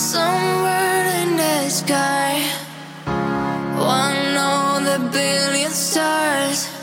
Somewhere in the sky, one of the billion stars.